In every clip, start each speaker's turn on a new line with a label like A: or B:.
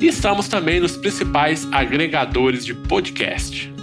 A: E estamos também nos principais agregadores de podcast.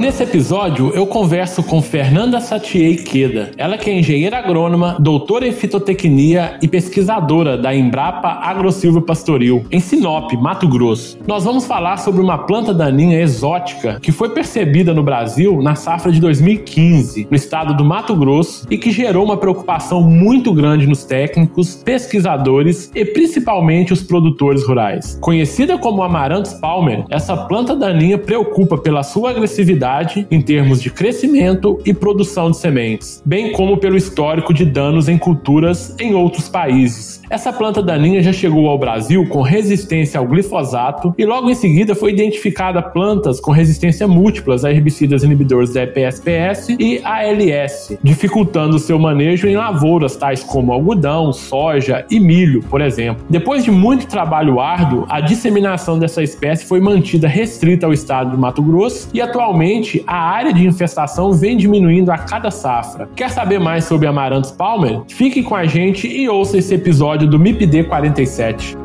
A: Nesse episódio, eu converso com Fernanda Satiei Queda. Ela que é engenheira agrônoma, doutora em fitotecnia e pesquisadora da Embrapa AgroSilva Pastoril, em Sinop, Mato Grosso. Nós vamos falar sobre uma planta daninha exótica que foi percebida no Brasil na safra de 2015, no estado do Mato Grosso, e que gerou uma preocupação muito grande nos técnicos, pesquisadores e principalmente os produtores rurais. Conhecida como Amaranthus palmer, essa planta daninha preocupa pela sua agressividade em termos de crescimento e produção de sementes, bem como pelo histórico de danos em culturas em outros países. Essa planta daninha já chegou ao Brasil com resistência ao glifosato e logo em seguida foi identificada plantas com resistência múltiplas a herbicidas inibidores da EPSPS e ALS, dificultando seu manejo em lavouras tais como algodão, soja e milho, por exemplo. Depois de muito trabalho árduo, a disseminação dessa espécie foi mantida restrita ao estado do Mato Grosso e atualmente Atualmente, a área de infestação vem diminuindo a cada safra. Quer saber mais sobre Amaranthus palmer? Fique com a gente e ouça esse episódio do MIPD 47.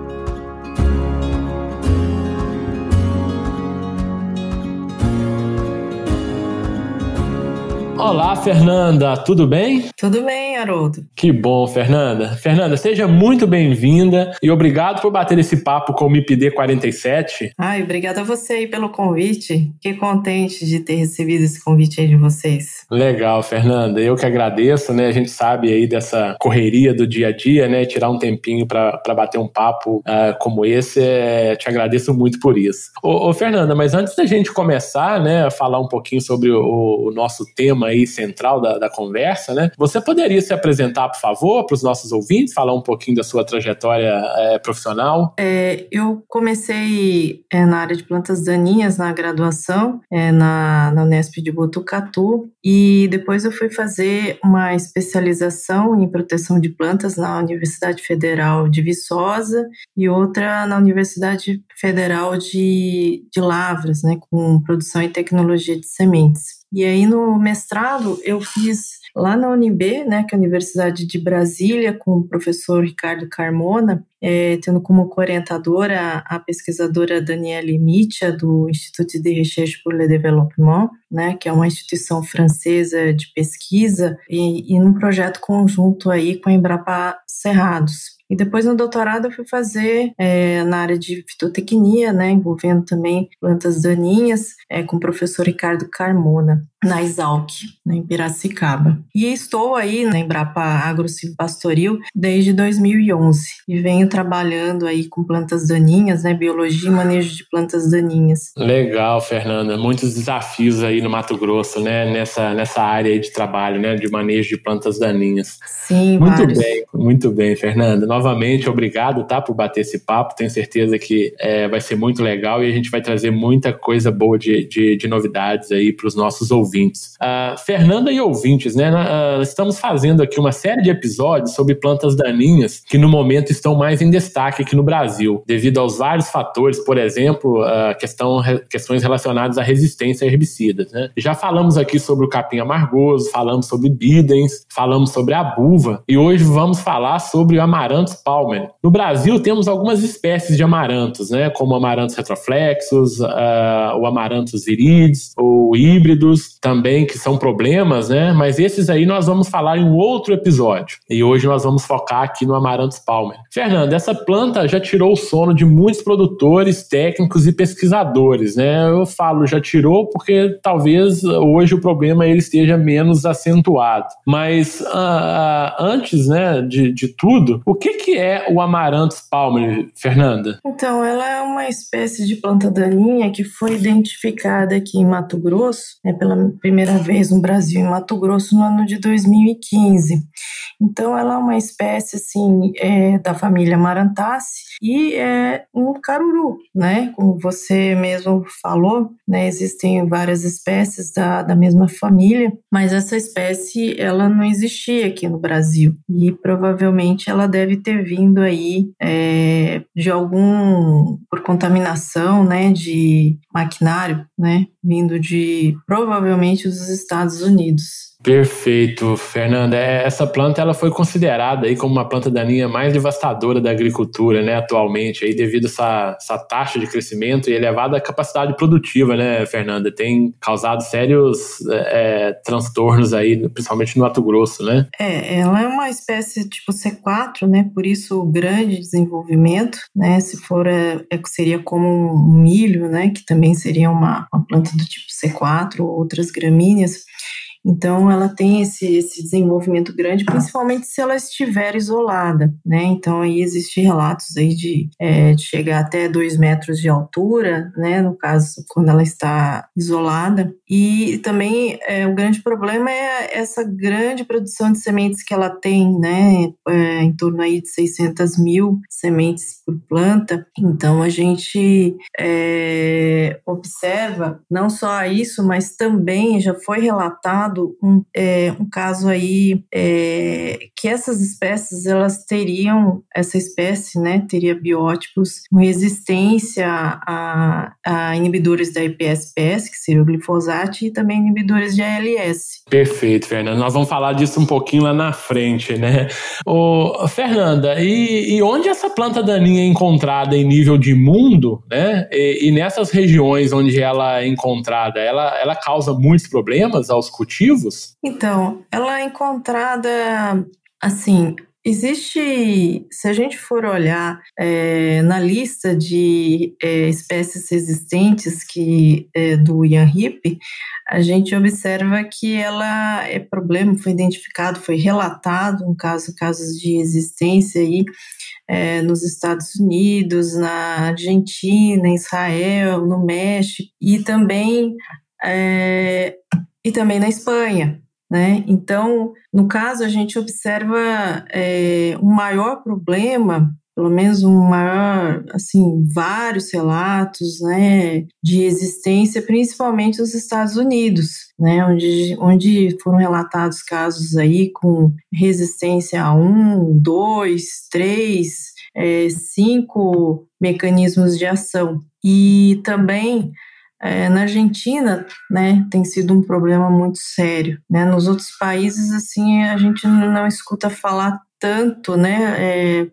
A: Olá, Fernanda, tudo bem?
B: Tudo bem, Haroldo.
A: Que bom, Fernanda. Fernanda, seja muito bem-vinda e obrigado por bater esse papo com o MIPD 47.
B: Ai, obrigada a você aí pelo convite. Que contente de ter recebido esse convite aí de vocês.
A: Legal, Fernanda. Eu que agradeço, né? A gente sabe aí dessa correria do dia a dia, né? Tirar um tempinho para bater um papo uh, como esse, é... te agradeço muito por isso. Ô, ô, Fernanda, mas antes da gente começar, né, a falar um pouquinho sobre o, o nosso tema aí central da, da conversa, né? Você poderia se apresentar, por favor, para os nossos ouvintes, falar um pouquinho da sua trajetória é, profissional?
B: É, eu comecei é, na área de plantas daninhas na graduação, é, na, na Unesp de Botucatu, e depois eu fui fazer uma especialização em proteção de plantas na Universidade Federal de Viçosa e outra na Universidade Federal de, de Lavras, né, com produção e tecnologia de sementes. E aí no mestrado eu fiz lá na UNB, né, que é a Universidade de Brasília, com o professor Ricardo Carmona, é, tendo como co-orientadora a pesquisadora Danielle Mitcha, do Instituto de Recherche pour le Développement, né, que é uma instituição francesa de pesquisa, e, e num projeto conjunto aí com a Embrapa Cerrados. E depois no doutorado eu fui fazer é, na área de fitotecnia, né, envolvendo também plantas daninhas, é, com o professor Ricardo Carmona, na Exalc, em Piracicaba. E estou aí na Embrapa Agro Pastoril desde 2011 e venho trabalhando aí com plantas daninhas, né, biologia e manejo de plantas daninhas.
A: Legal, Fernanda. Muitos desafios aí no Mato Grosso, né, nessa, nessa área de trabalho, né, de manejo de plantas daninhas.
B: Sim,
A: Muito
B: vários.
A: bem, muito bem, Fernanda novamente, obrigado, tá, por bater esse papo. Tenho certeza que é, vai ser muito legal e a gente vai trazer muita coisa boa de, de, de novidades aí para os nossos ouvintes. Uh, Fernanda e ouvintes, né? Uh, estamos fazendo aqui uma série de episódios sobre plantas daninhas que no momento estão mais em destaque aqui no Brasil, devido aos vários fatores, por exemplo, uh, questão, questões relacionadas à resistência a herbicidas. Né? Já falamos aqui sobre o capim amargoso, falamos sobre bidens, falamos sobre a buva e hoje vamos falar sobre o amaranto palmer. No Brasil temos algumas espécies de amarantos, né, como Amaranthus retroflexus, uh, o Amaranthus viridis, ou híbridos. Também que são problemas, né? Mas esses aí nós vamos falar em um outro episódio. E hoje nós vamos focar aqui no Amaranthus palmer. Fernando, essa planta já tirou o sono de muitos produtores, técnicos e pesquisadores, né? Eu falo já tirou porque talvez hoje o problema ele esteja menos acentuado. Mas uh, antes, né, de, de tudo, o que que é o Amaranthus palmer, Fernanda?
B: Então, ela é uma espécie de planta daninha que foi identificada aqui em Mato Grosso, né, pela primeira vez no Brasil, em Mato Grosso, no ano de 2015. Então, ela é uma espécie, assim, é, da família Marantaceae e é um caruru, né? Como você mesmo falou, né? Existem várias espécies da, da mesma família, mas essa espécie, ela não existia aqui no Brasil e provavelmente ela deve ter vindo aí é, de algum, por contaminação, né? De maquinário, né? Vindo de, provavelmente, dos Estados Unidos.
A: Perfeito, Fernanda. É, essa planta ela foi considerada aí como uma planta daninha mais devastadora da agricultura, né, atualmente, aí devido a essa, essa taxa de crescimento e elevada capacidade produtiva, né, Fernanda? Tem causado sérios é, é transtornos aí, principalmente no Mato Grosso, né?
B: É, ela é uma espécie tipo C4, né? Por isso o grande desenvolvimento, né? Se for é, é seria como um milho, né? Que também seria uma, uma planta do tipo C4 ou outras gramíneas. Então, ela tem esse, esse desenvolvimento grande, principalmente se ela estiver isolada, né? Então, aí existem relatos aí de, é, de chegar até dois metros de altura, né? No caso, quando ela está isolada. E também é, o grande problema é essa grande produção de sementes que ela tem, né? É, em torno aí de 600 mil sementes por planta. Então, a gente é, observa não só isso, mas também já foi relatado um, é, um caso aí é, que essas espécies elas teriam essa espécie né teria biótipos com resistência a, a inibidores da IPSPS que seria o glifosato e também inibidores de ALS.
A: Perfeito, Fernanda. Nós vamos falar disso um pouquinho lá na frente, né? Ô, Fernanda, e, e onde essa planta daninha é encontrada em nível de mundo, né? E, e nessas regiões onde ela é encontrada, ela, ela causa muitos problemas aos cultivos? Motivos?
B: Então, ela é encontrada assim. Existe, se a gente for olhar é, na lista de é, espécies resistentes que é, do Ian Hip, a gente observa que ela é problema, foi identificado, foi relatado um caso, casos de resistência aí é, nos Estados Unidos, na Argentina, Israel, no México e também é, e também na Espanha. Né? Então, no caso, a gente observa é, um maior problema, pelo menos um maior, assim, vários relatos, né, de existência, principalmente nos Estados Unidos, né, onde, onde foram relatados casos aí com resistência a um, dois, três, é, cinco mecanismos de ação. E também é, na Argentina, né, tem sido um problema muito sério, né? Nos outros países, assim, a gente não escuta falar tanto, né, é,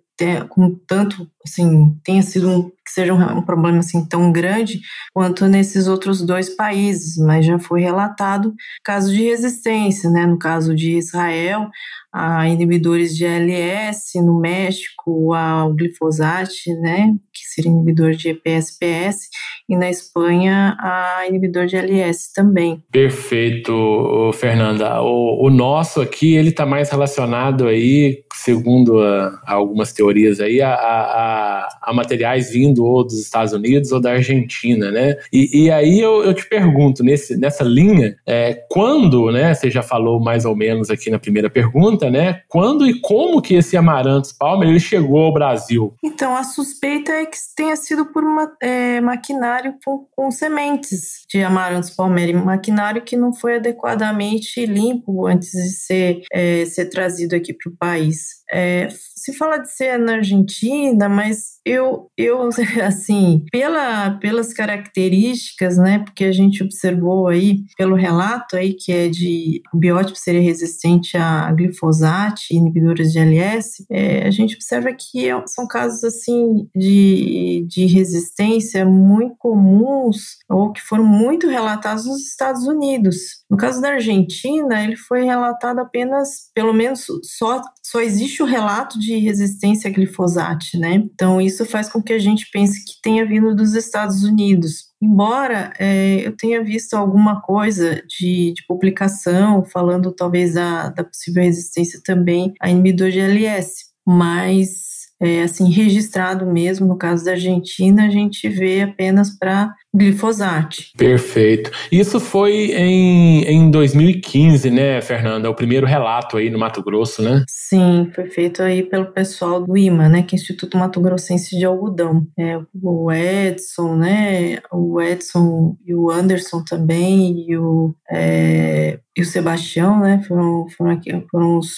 B: com tanto, assim, tenha sido um, que seja um, um, problema assim tão grande quanto nesses outros dois países, mas já foi relatado caso de resistência, né? No caso de Israel, a inibidores de ALS, no México, ao glifosato, né? Que seria inibidor de EPSPS, e na Espanha a inibidor de LS também.
A: Perfeito, Fernanda. O, o nosso aqui ele está mais relacionado aí, segundo a, a algumas teorias aí, a, a, a, materiais vindo ou dos Estados Unidos ou da Argentina, né? E, e aí eu, eu te pergunto nesse, nessa linha, é, quando, né? Você já falou mais ou menos aqui na primeira pergunta, né? Quando e como que esse Amaranthus palmer ele chegou ao Brasil?
B: Então a suspeita é que tenha sido por uma é, maquinário com, com sementes de amarantos palmeiras, maquinário que não foi adequadamente limpo antes de ser, é, ser trazido aqui para o país. É, se fala de ser na Argentina, mas eu, eu assim, pela, pelas características, né, porque a gente observou aí, pelo relato aí, que é de biótipo seria resistente a glifosato, inibidores de LS, é, a gente observa que é, são casos, assim, de, de resistência muito comuns ou que foram muito relatados nos Estados Unidos. No caso da Argentina, ele foi relatado apenas, pelo menos só, só existe o relato de resistência a glifosato, né? Então, isso faz com que a gente pense que tenha vindo dos Estados Unidos. Embora é, eu tenha visto alguma coisa de, de publicação falando talvez da, da possível resistência também a inibidor de LS, mas é, assim, registrado mesmo, no caso da Argentina, a gente vê apenas para glifosato.
A: Perfeito. Isso foi em, em 2015, né, Fernanda? O primeiro relato aí no Mato Grosso, né?
B: Sim, foi feito aí pelo pessoal do IMA, né, que é Instituto Mato Grossense de Algodão. É, o Edson, né, o Edson e o Anderson também, e o é, e o Sebastião, né, foram, foram, aqui, foram os,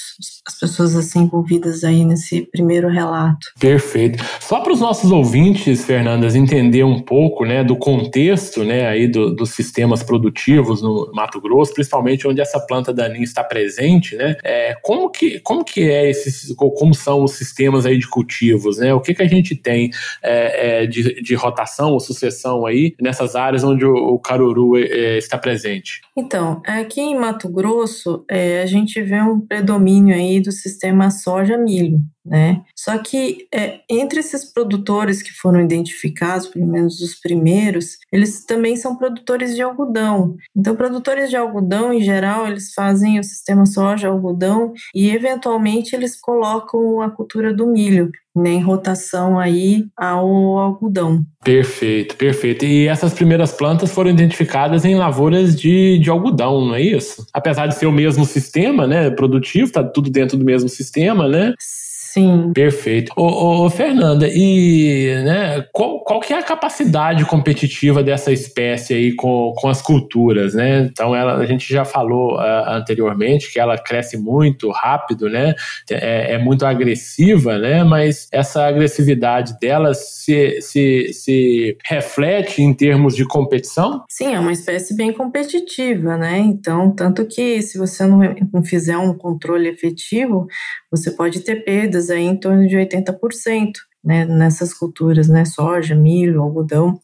B: as pessoas assim envolvidas aí nesse primeiro relato.
A: Perfeito. Só para os nossos ouvintes, Fernandas, entender um pouco, né, do contexto, né, aí do, dos sistemas produtivos no Mato Grosso, principalmente onde essa planta daninha está presente, né, é, como que como que é esses, como são os sistemas aí de cultivos, né, o que que a gente tem é, é, de, de rotação ou sucessão aí nessas áreas onde o, o caruru é, está presente?
B: Então, aqui em Mato Grosso, é, a gente vê um predomínio aí do sistema soja-milho, né? Só que é, entre esses produtores que foram identificados, pelo menos os primeiros, eles também são produtores de algodão. Então, produtores de algodão, em geral, eles fazem o sistema soja-algodão e, eventualmente, eles colocam a cultura do milho né, em rotação aí ao algodão.
A: Perfeito, perfeito. E essas primeiras plantas foram identificadas em lavouras de, de algodão, não é isso? Apesar de ser o mesmo sistema, né, produtivo, tá tudo dentro do mesmo sistema, né?
B: Sim.
A: Perfeito. Ô, ô, Fernanda, e né, qual, qual que é a capacidade competitiva dessa espécie aí com, com as culturas, né? Então, ela, a gente já falou uh, anteriormente que ela cresce muito rápido, né? É, é, muito agressiva, né? Mas essa agressividade dela se, se, se reflete em termos de competição?
B: Sim, é uma espécie bem competitiva, né? Então, tanto que se você não, não fizer um controle efetivo, você pode ter perdas aí em torno de 80%, né, nessas culturas, né, soja, milho, algodão.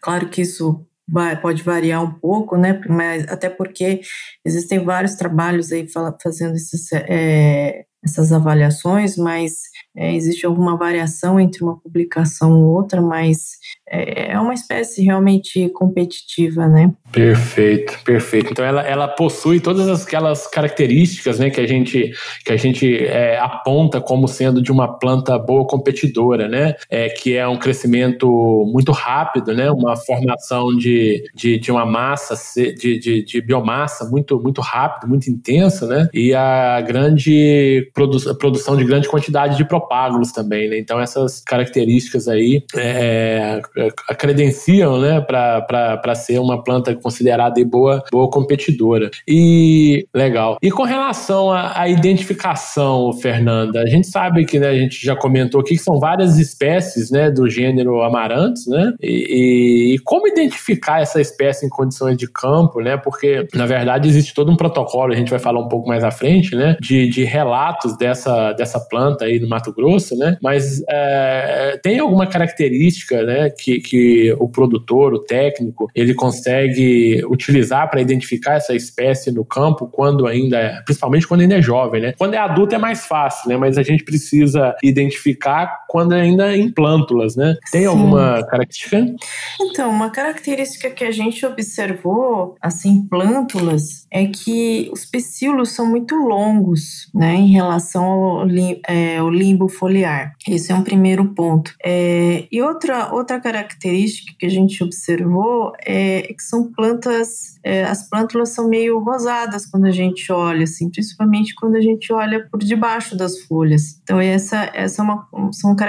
B: Claro que isso vai, pode variar um pouco, né, mas até porque existem vários trabalhos aí fazendo esses, é, essas avaliações, mas é, existe alguma variação entre uma publicação ou outra, mas é, é uma espécie realmente competitiva, né?
A: Perfeito, perfeito. Então ela, ela possui todas aquelas características, né, que a gente que a gente é, aponta como sendo de uma planta boa competidora, né? É, que é um crescimento muito rápido, né? Uma formação de, de, de uma massa de, de, de biomassa muito muito rápido, muito intensa, né? E a grande produ produção de grande quantidade de propágulos também, né? Então essas características aí é, é credenciam, né, para ser uma planta considerada boa, boa competidora. E legal. E com relação à, identificação, Fernanda, a gente sabe que né, a gente já comentou aqui que são várias espécies, né, do gênero Amaranthus, né? E, e, como identificar essa espécie em condições de campo, né? Porque na verdade existe todo um protocolo, a gente vai falar um pouco mais à frente, né, de, de relatos dessa, dessa planta aí no Mato Grosso, né? Mas é, tem alguma característica, né, que, que o produtor, o técnico, ele consegue utilizar para identificar essa espécie no campo quando ainda é, principalmente quando ainda é jovem, né? Quando é adulto é mais fácil, né? Mas a gente precisa identificar quando ainda é em plântulas, né? Tem Sim. alguma característica?
B: Então, uma característica que a gente observou, assim, plântulas, é que os pecíolos são muito longos, né, em relação ao, é, ao limbo foliar. Esse é um primeiro ponto. É, e outra, outra característica que a gente observou é que são plantas, é, as plântulas são meio rosadas quando a gente olha, assim, principalmente quando a gente olha por debaixo das folhas. Então, essa, essa é uma, são características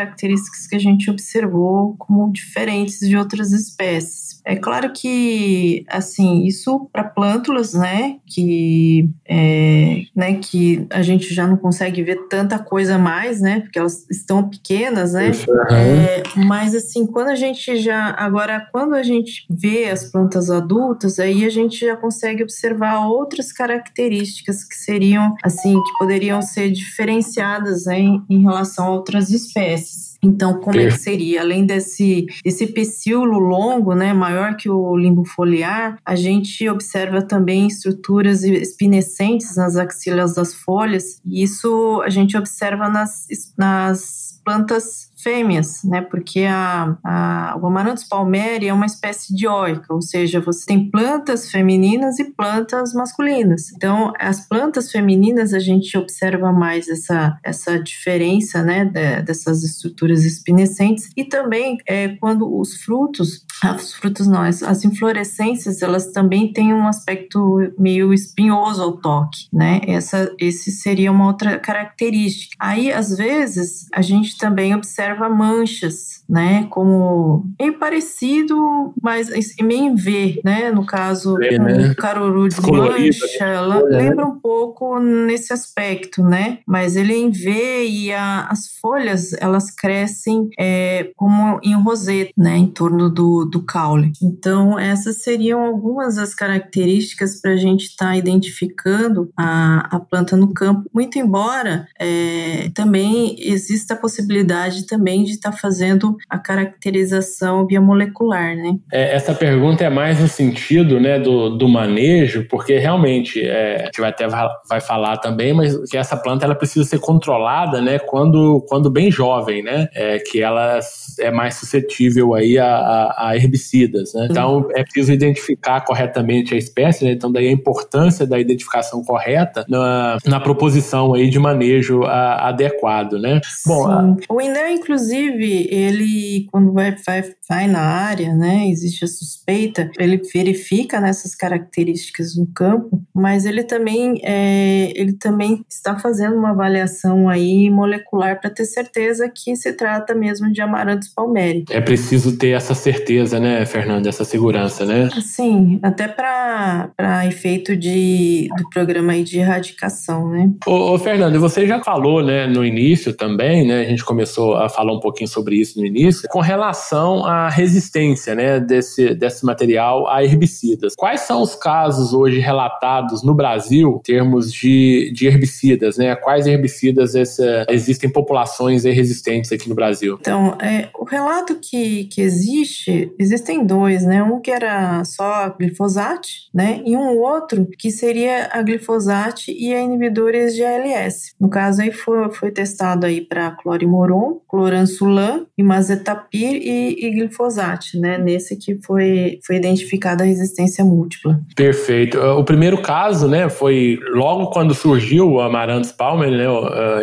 B: que a gente observou como diferentes de outras espécies. É claro que, assim, isso para plântulas, né, que, é, né, que a gente já não consegue ver tanta coisa mais, né, porque elas estão pequenas, né, é, mas assim, quando a gente já, agora, quando a gente vê as plantas adultas, aí a gente já consegue observar outras características que seriam, assim, que poderiam ser diferenciadas né, em, em relação a outras espécies. Então, como é que seria? Além desse, desse pecíolo longo, né, maior que o limbo foliar, a gente observa também estruturas espinescentes nas axilas das folhas, e isso a gente observa nas, nas plantas fêmeas, né? Porque a, a, o Amaranthus palmeri é uma espécie dioica, ou seja, você tem plantas femininas e plantas masculinas. Então, as plantas femininas a gente observa mais essa, essa diferença, né? De, dessas estruturas espinescentes e também é, quando os frutos, os frutos não, as inflorescências, elas também têm um aspecto meio espinhoso ao toque, né? Essa, esse seria uma outra característica. Aí, às vezes, a gente também observa observa manchas, né? Como meio parecido, mas meio em V, né? No caso, é, né? o caruru de mancha, ela né? lembra um pouco nesse aspecto, né? Mas ele é em V e a, as folhas, elas crescem é, como em roseta, né? Em torno do, do caule. Então, essas seriam algumas das características para a gente estar tá identificando a, a planta no campo. Muito embora é, também exista a possibilidade também também de estar tá fazendo a caracterização biomolecular, né?
A: É, essa pergunta é mais no sentido, né, do, do manejo, porque realmente é, a gente vai até vai falar também, mas que essa planta ela precisa ser controlada, né, quando, quando bem jovem, né, é, que ela é mais suscetível aí a, a, a herbicidas, né? Então é preciso identificar corretamente a espécie, né? Então daí a importância da identificação correta na, na proposição aí de manejo a, adequado, né?
B: Bom, a... o INEA, inclusive inclusive, ele, quando vai, vai, vai na área, né, existe a suspeita, ele verifica nessas características no campo, mas ele também, é, ele também está fazendo uma avaliação aí molecular para ter certeza que se trata mesmo de Amaranthus palmeri.
A: É preciso ter essa certeza, né, Fernanda, essa segurança, né?
B: Sim, até para efeito de, do programa aí de erradicação, né?
A: Ô, ô Fernanda, você já falou, né, no início também, né, a gente começou a falou um pouquinho sobre isso no início, com relação à resistência né, desse, desse material a herbicidas. Quais são os casos hoje relatados no Brasil em termos de, de herbicidas? Né? Quais herbicidas essa, existem populações resistentes aqui no Brasil?
B: Então, é, o relato que, que existe, existem dois, né? Um que era só glifosate, né? E um outro que seria a glifosate e a inibidores de ALS. No caso aí foi, foi testado aí para clorimoron, cloransulam, imazetapir e, e glifosate, né? Nesse que foi, foi identificada a resistência múltipla.
A: Perfeito. O primeiro caso, né, foi logo quando surgiu o Amaranthus palmer, né,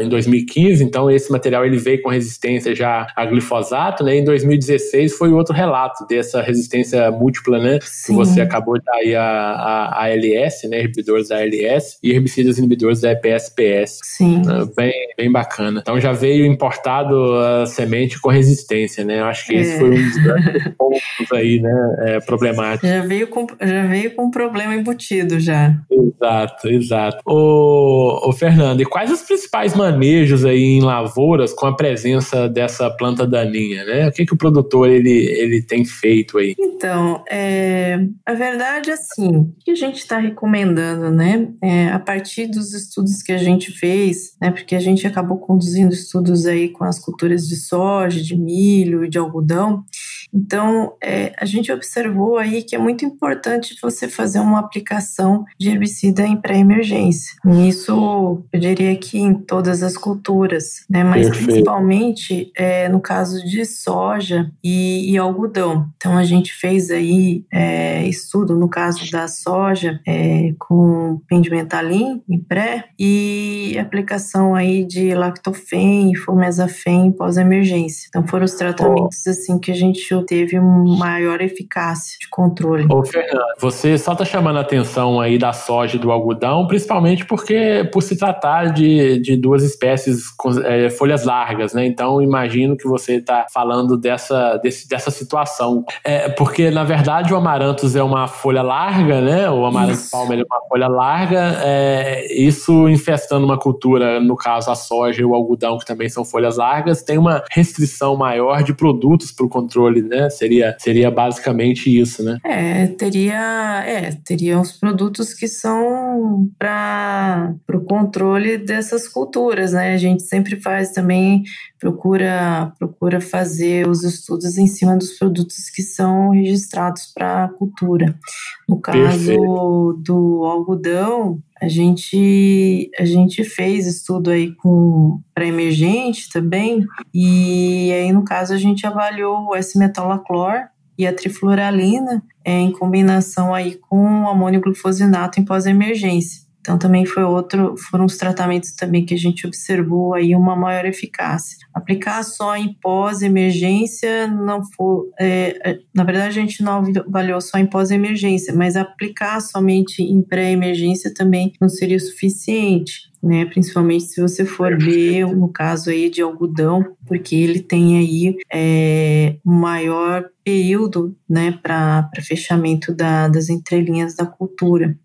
A: em 2015, então esse material ele veio com resistência já a glifosato, né? Em 2016 foi outro relato dessa resistência múltipla, né? Sim. Que você acabou de dar aí a, a, a ALS, né, inibidores da ALS e herbicidas inibidores da EPSPS.
B: Sim.
A: Bem, bem bacana. Então já veio importado semente com resistência, né? Eu acho que é. esse foi um dos pontos aí, né, é, problemáticos.
B: Já veio, com, já veio com um problema embutido já.
A: Exato, exato. Ô, ô Fernando, e quais os principais manejos aí em lavouras com a presença dessa planta daninha, né? O que, que o produtor ele, ele tem feito aí?
B: Então, é, a verdade é assim, o que a gente está recomendando, né? É, a partir dos estudos que a gente fez, né? Porque a gente acabou conduzindo estudos aí com as culturas de soja, de milho, de algodão. Então, é, a gente observou aí que é muito importante você fazer uma aplicação de herbicida em pré-emergência. Isso, eu diria que em todas as culturas, né? Mas Perfeito. principalmente é, no caso de soja e, e, algodão. Então, a gente fez aí é, estudo no caso da soja é, com pendimentalin em pré e aplicação aí de lactofen e fomesafen pós-emergência. Então, foram os tratamentos oh. assim que a gente obteve uma maior eficácia de controle.
A: Ô, Fernando, você só está chamando a atenção aí da soja e do algodão, principalmente porque por se tratar de, de duas espécies com é, folhas largas, né? Então imagino que você está falando dessa, desse, dessa situação. É, porque, na verdade, o amaranthus é uma folha larga, né? O amaranthus palmer é uma folha larga. É, isso infestando uma cultura, no caso a soja e o algodão, que também são folhas largas, tem uma restrição maior de produtos para o controle, né? Seria, seria basicamente isso, né?
B: É, teria, é, teria os produtos que são para o controle dessas culturas, né? A gente sempre faz também procura procura fazer os estudos em cima dos produtos que são registrados para a cultura. No caso Perfeito. do algodão, a gente a gente fez estudo aí com para emergente também e aí no caso a gente avaliou o S-metalaclor e a trifloralina é, em combinação aí com amônio glufosinato em pós-emergência. Então também foi outro, foram os tratamentos também que a gente observou aí uma maior eficácia. Aplicar só em pós-emergência não foi, é, é na verdade a gente não avaliou só em pós-emergência, mas aplicar somente em pré-emergência também não seria suficiente. Né, principalmente se você for ver no caso aí de algodão, porque ele tem aí é, maior período né, para fechamento da, das entrelinhas da cultura.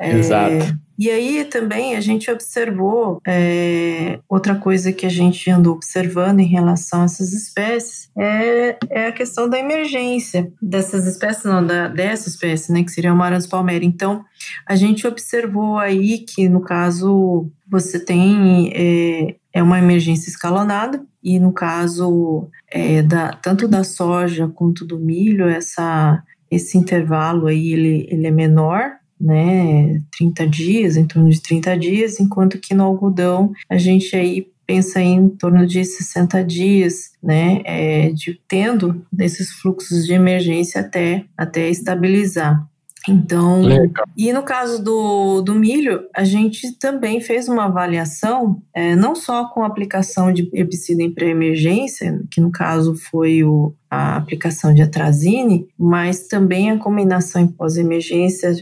A: É, Exato.
B: E aí também a gente observou é, outra coisa que a gente andou observando em relação a essas espécies é, é a questão da emergência dessas espécies, não, da, dessa espécie, né, que seria o Maranhão palmera. Então, a gente observou aí que, no caso, você tem é, é uma emergência escalonada, e no caso é, da, tanto da soja quanto do milho, essa, esse intervalo aí ele, ele é menor, né, 30 dias, em torno de 30 dias, enquanto que no algodão a gente aí pensa em torno de 60 dias, né, é, de, tendo desses fluxos de emergência até, até estabilizar. Então, Legal. e no caso do, do milho, a gente também fez uma avaliação, é, não só com a aplicação de herbicida em pré-emergência, que no caso foi o, a aplicação de atrazine, mas também a combinação em pós-emergência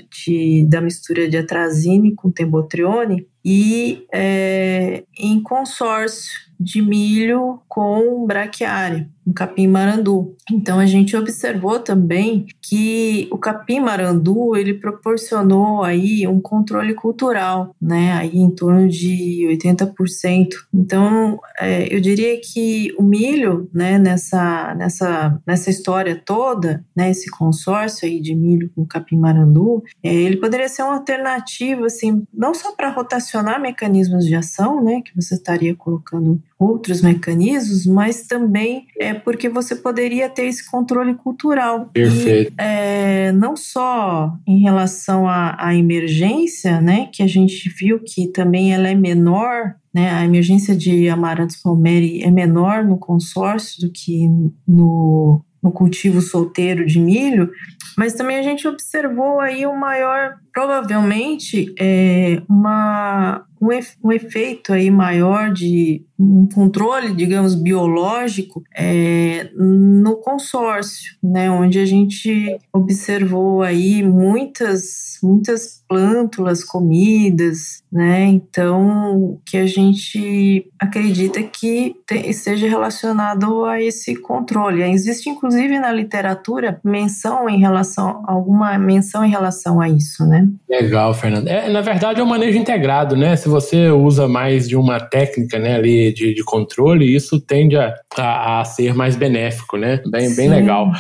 B: da mistura de atrazine com tembotrione e é, em consórcio de milho com braquiária um capim-marandu. Então a gente observou também que o capim-marandu ele proporcionou aí um controle cultural, né, aí em torno de 80%. Então é, eu diria que o milho, né, nessa nessa nessa história toda, né, esse consórcio aí de milho com capim-marandu, é, ele poderia ser uma alternativa assim, não só para rotacionar mecanismos de ação, né, que você estaria colocando outros mecanismos, mas também é porque você poderia ter esse controle cultural.
A: Perfeito.
B: E, é, não só em relação à, à emergência, né, que a gente viu que também ela é menor né, a emergência de Amaranthus palmeri é menor no consórcio do que no, no cultivo solteiro de milho, mas também a gente observou aí o maior, provavelmente, é, uma, um, efeito aí maior de um controle, digamos, biológico é, no consórcio, né, onde a gente observou aí muitas, muitas plântulas comidas, né, então que a gente acredita que esteja relacionado a esse controle. Existe inclusive na literatura menção em relação alguma menção em relação a isso, né?
A: Legal, Fernando. É, na verdade é um manejo integrado, né? Se você usa mais de uma técnica, né, ali de, de controle, isso tende a, a, a, ser mais benéfico, né? Bem, bem legal.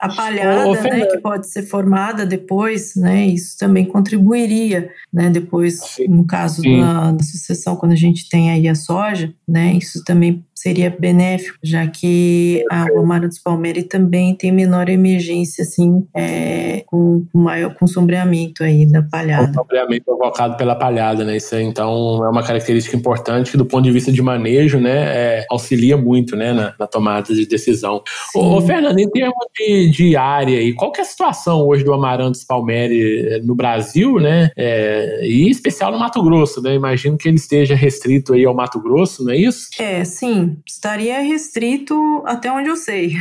B: A palhada, né, que pode ser formada depois, né? Isso também contribuiria, né? Depois, Sim. no caso da, da, sucessão, quando a gente tem aí a soja, né? Isso também seria benéfico, já que a, o Amaranthus palmeri também tem menor emergência, assim, é, com, maior com sombreamento aí da palhada. O
A: sombreamento provocado pela palhada, né? Isso então é uma característica importante que do ponto de vista de manejo, né, é, auxilia muito, né, na, na, tomada de decisão. Ô, ô, Fernando, em termos de, de área, e qual que é a situação hoje do Amaranthus palmeri eh, no Brasil, né, é, e em especial no Mato Grosso, né? Imagino que ele esteja restrito aí ao Mato Grosso, não é isso?
B: É, sim. Estaria restrito até onde eu sei.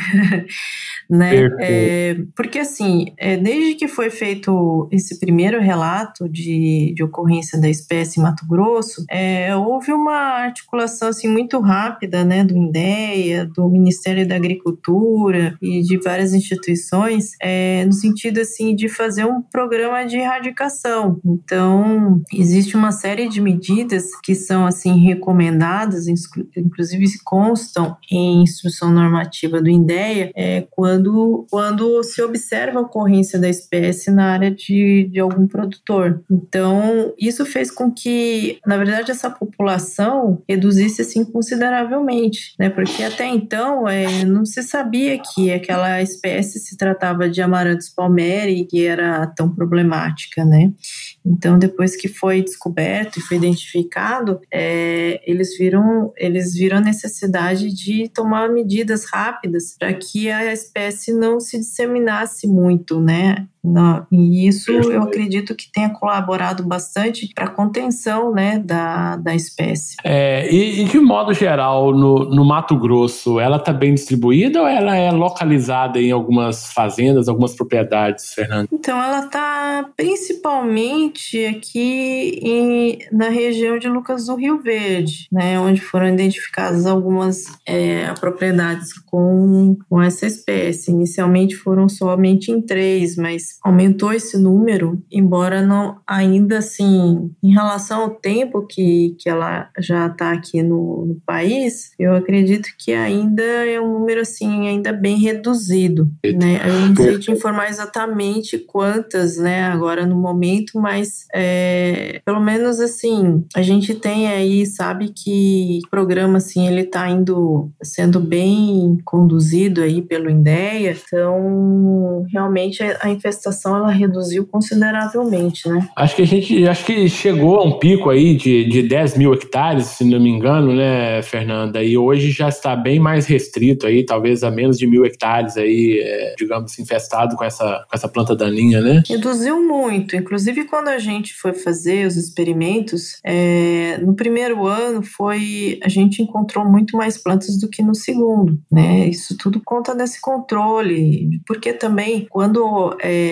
B: né? É, porque assim, é, desde que foi feito esse primeiro relato de, de ocorrência da espécie em Mato Grosso, é, houve uma articulação assim muito rápida, né, do INDEA, do Ministério da Agricultura e de várias instituições, é, no sentido assim de fazer um programa de erradicação. Então, existe uma série de medidas que são assim recomendadas, inclusive constam em instrução normativa do INDEA, é, quando quando, se observa a ocorrência da espécie na área de, de algum produtor. Então, isso fez com que, na verdade, essa população reduzisse assim consideravelmente, né? Porque até então é, não se sabia que aquela espécie se tratava de Amaranthus palmeri que era tão problemática, né? Então, depois que foi descoberto e foi identificado, é, eles viram eles viram a necessidade de tomar medidas rápidas para que a espécie não se disseminasse muito, né? Não, e isso eu acredito que tenha colaborado bastante para a contenção né, da, da espécie.
A: É, e, e, de modo geral, no, no Mato Grosso, ela está bem distribuída ou ela é localizada em algumas fazendas, algumas propriedades, Fernando?
B: Então, ela está principalmente aqui em, na região de Lucas do Rio Verde, né, onde foram identificadas algumas é, propriedades com, com essa espécie. Inicialmente foram somente em três, mas aumentou esse número, embora não ainda assim, em relação ao tempo que, que ela já está aqui no, no, país, eu acredito que ainda é um número assim ainda bem reduzido, né? Eu não sei te informar exatamente quantas, né? Agora no momento, mas é, pelo menos assim a gente tem aí sabe que o programa assim ele está indo sendo bem conduzido aí pelo INDEA, então realmente a infestação ela reduziu consideravelmente, né?
A: Acho que a gente acho que chegou a um pico aí de, de 10 mil hectares, se não me engano, né, Fernanda? E hoje já está bem mais restrito aí, talvez a menos de mil hectares aí, é, digamos, infestado com essa, com essa planta daninha, né?
B: Reduziu muito. Inclusive, quando a gente foi fazer os experimentos, é, no primeiro ano foi a gente encontrou muito mais plantas do que no segundo, né? Isso tudo conta desse controle, porque também quando é,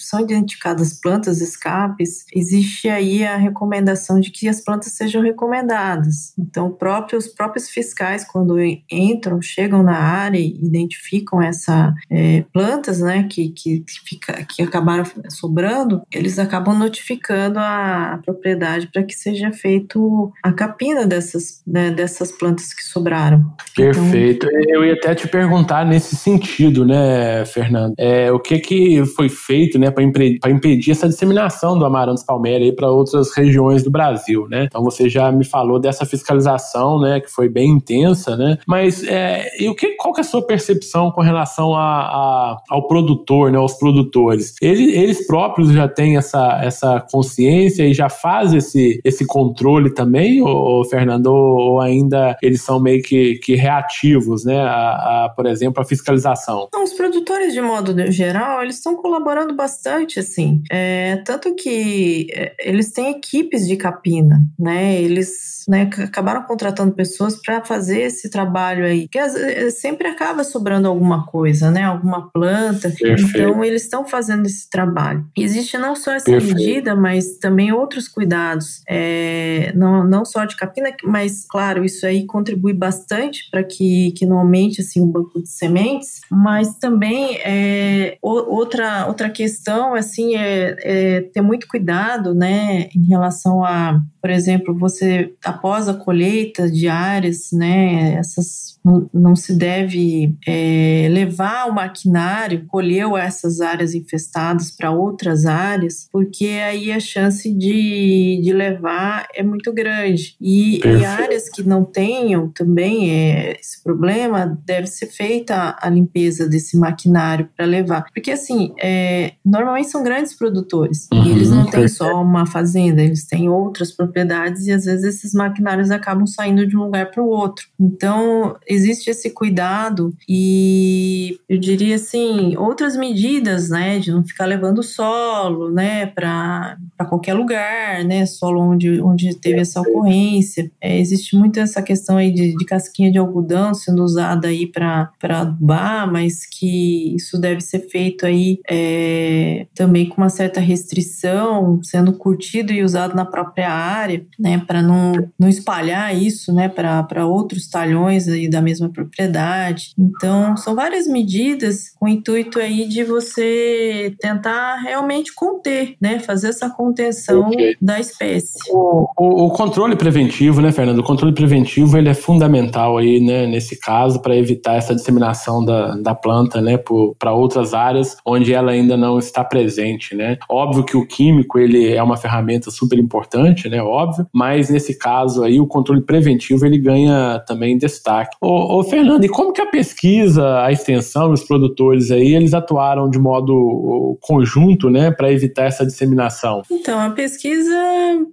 B: são identificadas plantas escapes, existe aí a recomendação de que as plantas sejam recomendadas. Então, próprios, os próprios fiscais, quando entram, chegam na área e identificam essas é, plantas né, que, que, fica, que acabaram sobrando, eles acabam notificando a propriedade para que seja feito a capina dessas, né, dessas plantas que sobraram.
A: Perfeito. Então, Eu ia até te perguntar nesse sentido, né, Fernando? É, o que, que foi feito né, para impedir, essa disseminação do Amaranthus palmeri para outras regiões do Brasil. Né? Então você já me falou dessa fiscalização né, que foi bem intensa, né? mas é, e o que, qual que é a sua percepção com relação a, a, ao produtor, né, aos produtores? Eles, eles próprios já têm essa, essa consciência e já fazem esse, esse controle também, ou, Fernando, ou ainda eles são meio que, que reativos, né, a, a, por exemplo, a fiscalização?
B: Não, os produtores, de modo geral, eles estão colaborando bastante, assim. É, tanto que é, eles têm equipes de capina, né? Eles né, acabaram contratando pessoas para fazer esse trabalho aí, que é, sempre acaba sobrando alguma coisa, né? Alguma planta. Perfeito. Então, eles estão fazendo esse trabalho. Existe não só essa Perfeito. medida, mas também outros cuidados. É, não, não só de capina, mas, claro, isso aí contribui bastante para que, que não aumente assim, o banco de sementes, mas também é, outra outra, questão, assim, é, é, ter muito cuidado, né, em relação a, por exemplo, você, após a colheita de áreas, né, essas, não, se deve é, levar o maquinário, colheu essas áreas infestadas para outras áreas, porque aí a chance de, de levar é muito grande. E, e áreas que não tenham também é, esse problema, deve ser feita a limpeza desse maquinário para levar. Porque, assim, é, normalmente são grandes produtores. Uhum, e eles não têm só uma fazenda, eles têm outras propriedades e às vezes esses maquinários acabam saindo de um lugar para o outro. Então, existe esse cuidado e eu diria assim, outras medidas, né, de não ficar levando solo, né, para qualquer lugar, né, solo onde, onde teve essa ocorrência. É, existe muito essa questão aí de, de casquinha de algodão sendo usada aí para adubar, mas que isso deve ser feito aí é, também com uma certa restrição, sendo curtido e usado na própria área, né, para não, não espalhar isso, né, para outros talhões aí da mesma propriedade. Então, são várias medidas com o intuito aí de você tentar realmente conter, né, fazer essa contenção okay. da espécie.
A: O, o, o, controle preventivo, né, Fernando? O controle preventivo ele é fundamental aí, né, nesse caso, para evitar essa disseminação da, da planta, né, para outras áreas onde ela ainda não está presente, né? Óbvio que o químico ele é uma ferramenta super importante, né? Óbvio, mas nesse caso aí o controle preventivo ele ganha também destaque. Ô, ô Fernando, e como que a pesquisa, a extensão, os produtores aí eles atuaram de modo conjunto, né, para evitar essa disseminação?
B: Então a pesquisa,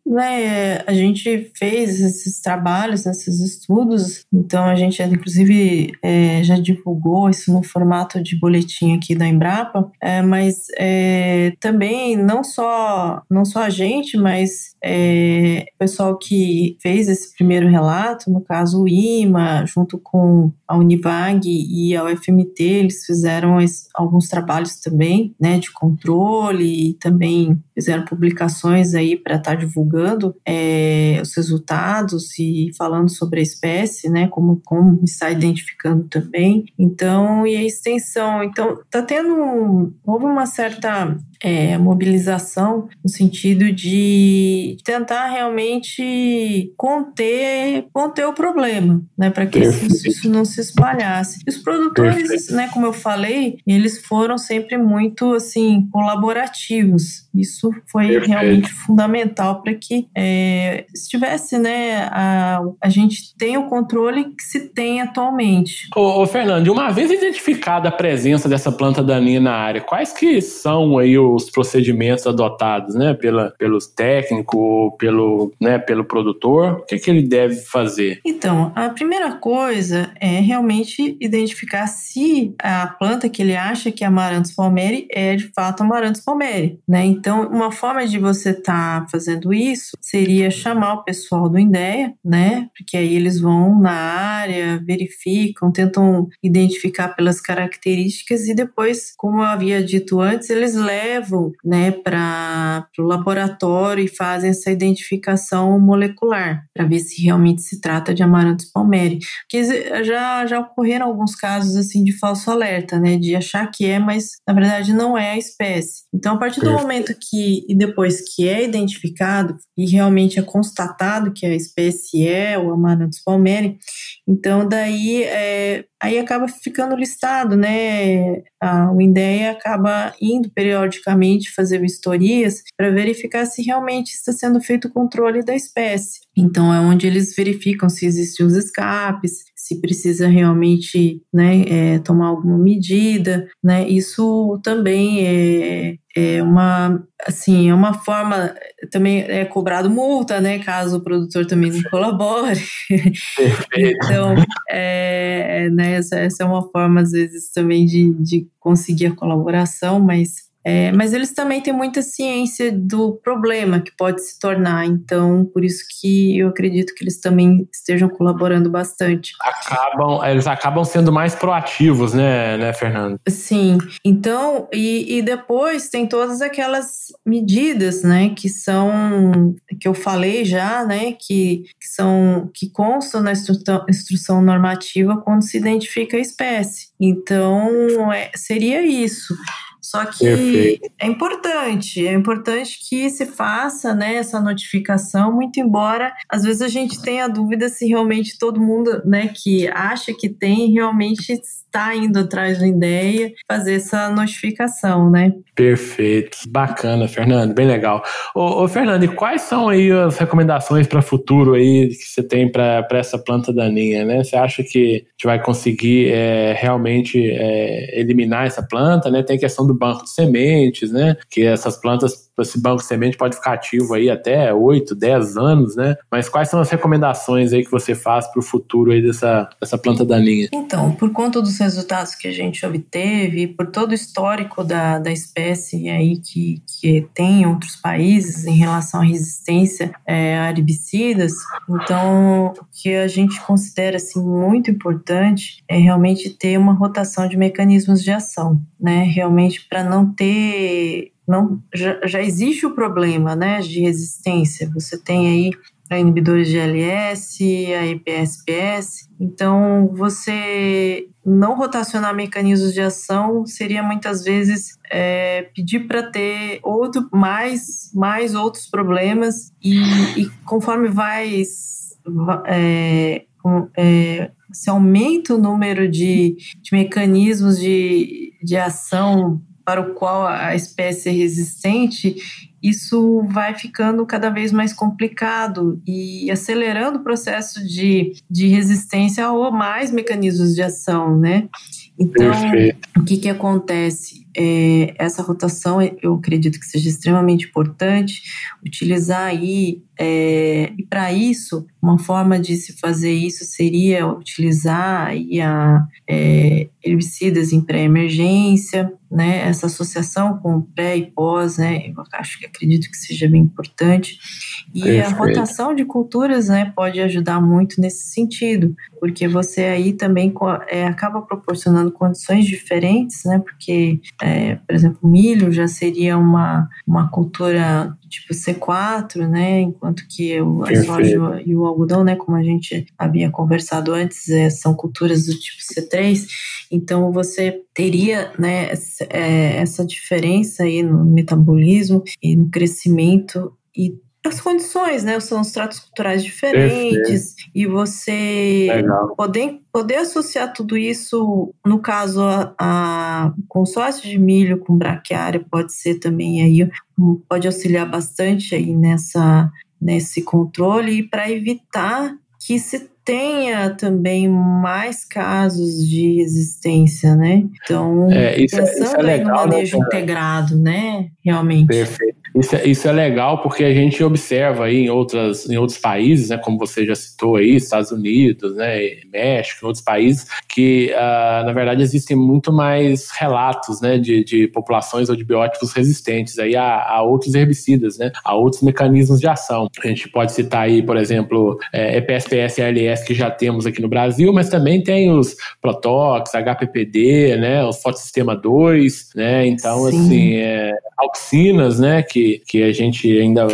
B: né, a gente fez esses trabalhos, esses estudos, então a gente inclusive é, já divulgou isso no formato de boletim aqui da Embrapa, é, mas é, também não só, não só a gente, mas é, o pessoal que fez esse primeiro relato, no caso o IMA, junto com a Univag e a UFMT, eles fizeram alguns trabalhos também, né, de controle e também fizeram publicações aí para estar tá divulgando é, os resultados e falando sobre a espécie, né, como, como está identificando também. Então, e a extensão. Então, está tendo, houve uma certa é, mobilização no sentido de tentar realmente conter, conter o problema, né, para que isso, isso, não se espalhasse. E os produtores, Perfeito. né, como eu falei, eles foram sempre muito assim colaborativos. Isso foi Perfeito. realmente fundamental para que é, estivesse, né, a, a gente tenha o controle que se tem atualmente.
A: Ô, ô Fernando, uma vez identificada a presença dessa planta daninha na área, quais que são aí os procedimentos adotados, né, pela, pelos técnicos, pelo, né, pelo produtor, o que, é que ele deve fazer?
B: Então, a primeira coisa é realmente identificar se a planta que ele acha que é Amaranthus palmeri é de fato Amaranthus palmeri, né? Então, uma forma de você estar tá fazendo isso seria chamar o pessoal do INDEA, né? Porque aí eles vão na área, verificam, tentam identificar pelas características e depois, como eu havia dito antes, eles levam né, para o laboratório e fazem essa identificação molecular para ver se realmente se trata de Amaranthus palmeri. Porque já, já ocorreram alguns casos assim de falso alerta, né, de achar que é, mas na verdade não é a espécie. Então, a partir do momento que, e depois que é identificado e realmente é constatado que a espécie é o Amaranthus palmeri, então daí é, aí acaba ficando listado, né? O INDEA acaba indo periodicamente fazer vistorias para verificar se realmente está sendo feito o controle da espécie. Então é onde eles verificam se existem os escapes, se precisa realmente né, é, tomar alguma medida, né? Isso também é, é uma assim é uma forma também é cobrado multa, né? Caso o produtor também não colabore. então é, né, essa, essa é uma forma às vezes também de, de conseguir a colaboração, mas é, mas eles também têm muita ciência do problema que pode se tornar, então por isso que eu acredito que eles também estejam colaborando bastante.
A: Acabam, eles acabam sendo mais proativos, né, né, Fernando?
B: Sim. Então, e, e depois tem todas aquelas medidas, né, que são que eu falei já, né, que, que são que constam na instrução, instrução normativa quando se identifica a espécie. Então, é, seria isso. Só que Perfeito. é importante, é importante que se faça né, essa notificação, muito embora às vezes a gente tenha dúvida se realmente todo mundo né, que acha que tem realmente está indo atrás da ideia, fazer essa notificação, né?
A: Perfeito, bacana, Fernando, bem legal. Ô, ô Fernando, e quais são aí as recomendações para futuro aí que você tem para essa planta daninha, né? Você acha que a gente vai conseguir é, realmente é, eliminar essa planta, né? Tem a questão do banco de sementes, né? Que essas plantas esse banco de semente pode ficar ativo aí até 8, 10 anos, né? Mas quais são as recomendações aí que você faz para o futuro aí dessa, dessa planta daninha?
B: Então, por conta dos resultados que a gente obteve, por todo o histórico da, da espécie aí que, que tem em outros países em relação à resistência é, a herbicidas, então o que a gente considera assim muito importante é realmente ter uma rotação de mecanismos de ação, né? Realmente para não ter não já, já existe o problema né, de resistência. Você tem aí a inibidores de LS, a IPSPS. Então, você não rotacionar mecanismos de ação seria muitas vezes é, pedir para ter outro, mais, mais outros problemas e, e conforme vai é, é, se aumenta o número de, de mecanismos de, de ação para o qual a espécie é resistente, isso vai ficando cada vez mais complicado e acelerando o processo de, de resistência ou mais mecanismos de ação, né? Então, Perfeito. o que, que acontece? É, essa rotação, eu acredito que seja extremamente importante, utilizar aí, é, e para isso, uma forma de se fazer isso seria utilizar aí a, é, herbicidas em pré-emergência, né, essa associação com pré e pós, né, eu acho que acredito que seja bem importante. E Perfeito. a rotação de culturas, né, pode ajudar muito nesse sentido, porque você aí também é, acaba proporcionando condições diferentes, né, porque, é, por exemplo, milho já seria uma, uma cultura tipo C4, né, enquanto que o, a soja e o algodão, né, como a gente havia conversado antes, é, são culturas do tipo C3, então você teria né, é, essa diferença aí no metabolismo e no crescimento e as condições, né? São os tratos culturais diferentes Perfeito. e você poder, poder associar tudo isso, no caso, a, a consórcio de milho com braquiária pode ser também aí, pode auxiliar bastante aí nessa, nesse controle para evitar que se tenha também mais casos de resistência, né? Então, é, isso, pensando é, isso é legal, no né, manejo né, integrado, né? Realmente.
A: Perfeito. Isso é, isso é legal porque a gente observa aí em, outras, em outros países, né, como você já citou aí, Estados Unidos, né, México, outros países, que uh, na verdade existem muito mais relatos né, de, de populações ou de biótipos resistentes aí a, a, outros herbicidas, né, a outros mecanismos de ação. A gente pode citar aí, por exemplo, é, EPSPS que já temos aqui no Brasil, mas também tem os Protox, HPPD, né, o Fotossistema 2, né, então Sim. assim, é, auxinas, né, que que, a gente ainda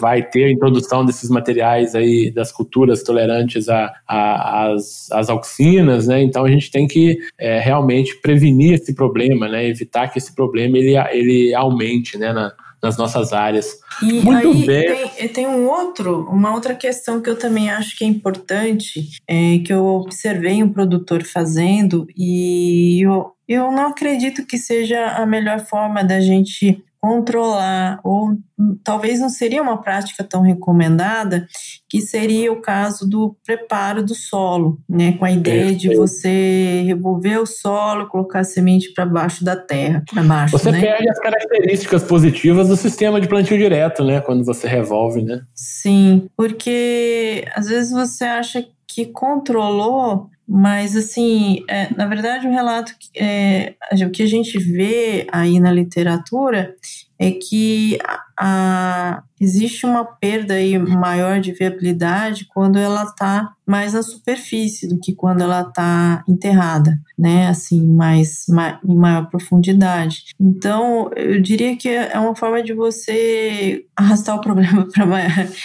A: vai ter a introdução desses materiais aí das culturas tolerantes a, a, às, às auxinas, né? Então a gente tem que é, realmente prevenir esse problema, né? Evitar que esse problema ele, ele aumente, né? Na, nas nossas áreas.
B: E Muito aí bem. Tem, tem, um outro, uma outra questão que eu também acho que é importante, é, que eu observei um produtor fazendo e eu, eu não acredito que seja a melhor forma da gente controlar, ou talvez não seria uma prática tão recomendada, que seria o caso do preparo do solo, né? Com a ideia de você revolver o solo, colocar a semente para baixo da terra, para baixo.
A: Você
B: né?
A: perde as características positivas do sistema de plantio direto, né? Quando você revolve, né?
B: Sim, porque às vezes você acha que controlou mas, assim, é, na verdade, o relato, é, o que a gente vê aí na literatura é que a, existe uma perda aí maior de viabilidade quando ela está mais na superfície do que quando ela está enterrada, né? Assim, mais, em maior profundidade. Então, eu diria que é uma forma de você arrastar o problema para mais,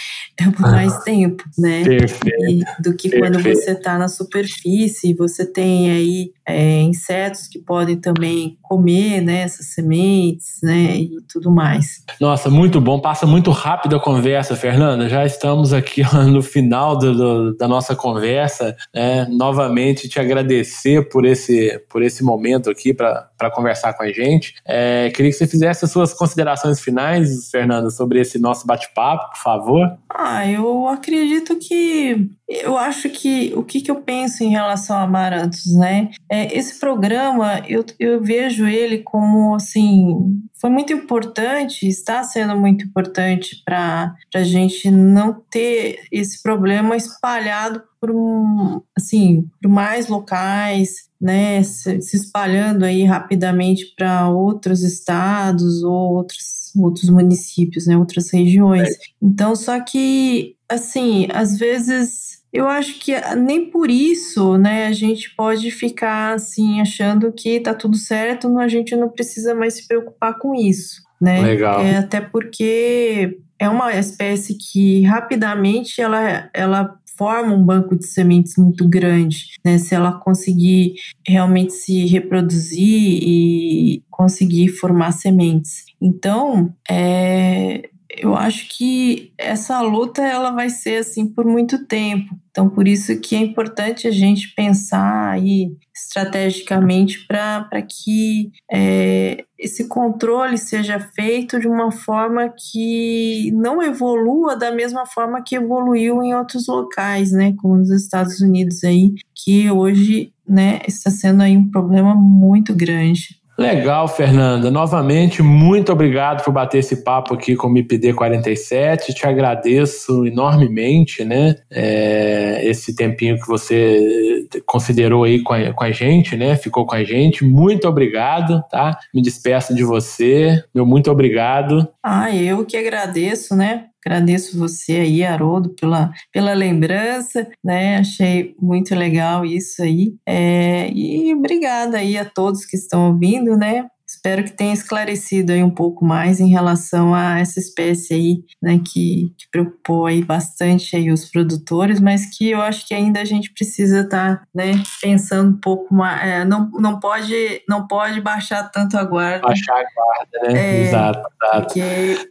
B: por mais tempo, né? E, do que Perfeito. quando você está na superfície e você tem aí é, insetos que podem também comer né, essas sementes, né? E tudo mais.
A: Nossa, muito Muito bom, passa muito rápido a conversa, Fernanda. Já estamos aqui no final do, do, da nossa conversa. Né? Novamente te agradecer por esse, por esse momento aqui para conversar com a gente. É, queria que você fizesse as suas considerações finais, Fernanda, sobre esse nosso bate-papo, por favor.
B: Ah, eu acredito que eu acho que o que, que eu penso em relação a Amarantos, né? É, esse programa eu, eu vejo ele como assim foi muito importante, está sendo muito importante para a gente não ter esse problema espalhado por um, assim, por mais locais, né, se, se espalhando aí rapidamente para outros estados ou outros, outros municípios, né, outras regiões. É. Então, só que, assim, às vezes eu acho que nem por isso, né, a gente pode ficar assim achando que tá tudo certo, a gente não precisa mais se preocupar com isso, né?
A: Legal.
B: É, até porque é uma espécie que rapidamente ela, ela forma um banco de sementes muito grande, né? Se ela conseguir realmente se reproduzir e conseguir formar sementes. Então, é, eu acho que essa luta ela vai ser assim por muito tempo. Então, por isso que é importante a gente pensar aí estrategicamente para que é, esse controle seja feito de uma forma que não evolua da mesma forma que evoluiu em outros locais, né, como nos Estados Unidos aí, que hoje, né, está sendo aí um problema muito grande.
A: Legal, Fernanda. Novamente, muito obrigado por bater esse papo aqui com o MIPD 47. Te agradeço enormemente, né? É, esse tempinho que você considerou aí com a, com a gente, né? Ficou com a gente. Muito obrigado, tá? Me despeço de você. Meu muito obrigado.
B: Ah, eu que agradeço, né? Agradeço você aí, Haroldo, pela, pela lembrança, né? Achei muito legal isso aí. É, e obrigada aí a todos que estão ouvindo, né? Espero que tenha esclarecido aí um pouco mais em relação a essa espécie aí, né, que, que preocupou aí bastante aí os produtores, mas que eu acho que ainda a gente precisa estar, tá, né, pensando um pouco mais, é, não, não pode não pode baixar tanto a guarda.
A: Baixar a guarda, né? É, exato, exato.
B: Porque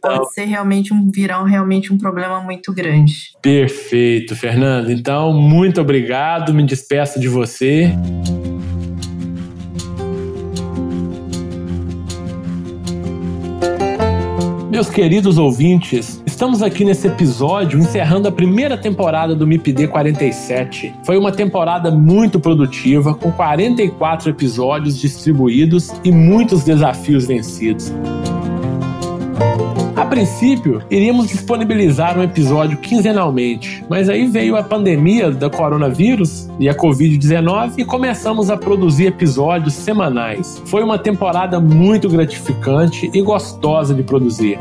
B: pode então, ser realmente um virar realmente um problema muito grande.
A: Perfeito, Fernando. Então, muito obrigado, me despeço de você. Meus queridos ouvintes, estamos aqui nesse episódio encerrando a primeira temporada do MIPD 47. Foi uma temporada muito produtiva, com 44 episódios distribuídos e muitos desafios vencidos. Princípio, iríamos disponibilizar um episódio quinzenalmente, mas aí veio a pandemia da coronavírus e a Covid-19 e começamos a produzir episódios semanais. Foi uma temporada muito gratificante e gostosa de produzir.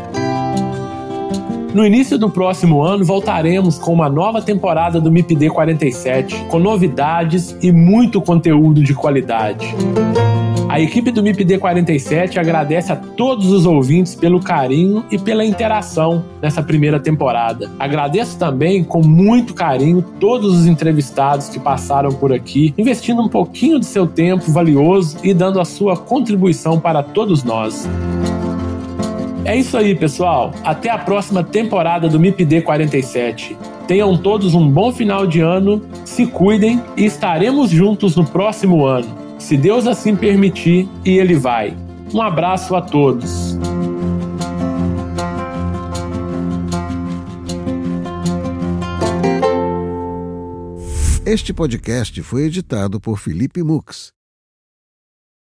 A: No início do próximo ano, voltaremos com uma nova temporada do MIPD 47, com novidades e muito conteúdo de qualidade. A equipe do MIPD 47 agradece a todos os ouvintes pelo carinho e pela interação nessa primeira temporada. Agradeço também com muito carinho todos os entrevistados que passaram por aqui, investindo um pouquinho de seu tempo valioso e dando a sua contribuição para todos nós. É isso aí, pessoal. Até a próxima temporada do MIPD 47. Tenham todos um bom final de ano, se cuidem e estaremos juntos no próximo ano se Deus assim permitir, e Ele vai. Um abraço a todos.
C: Este podcast foi editado por Felipe Mux.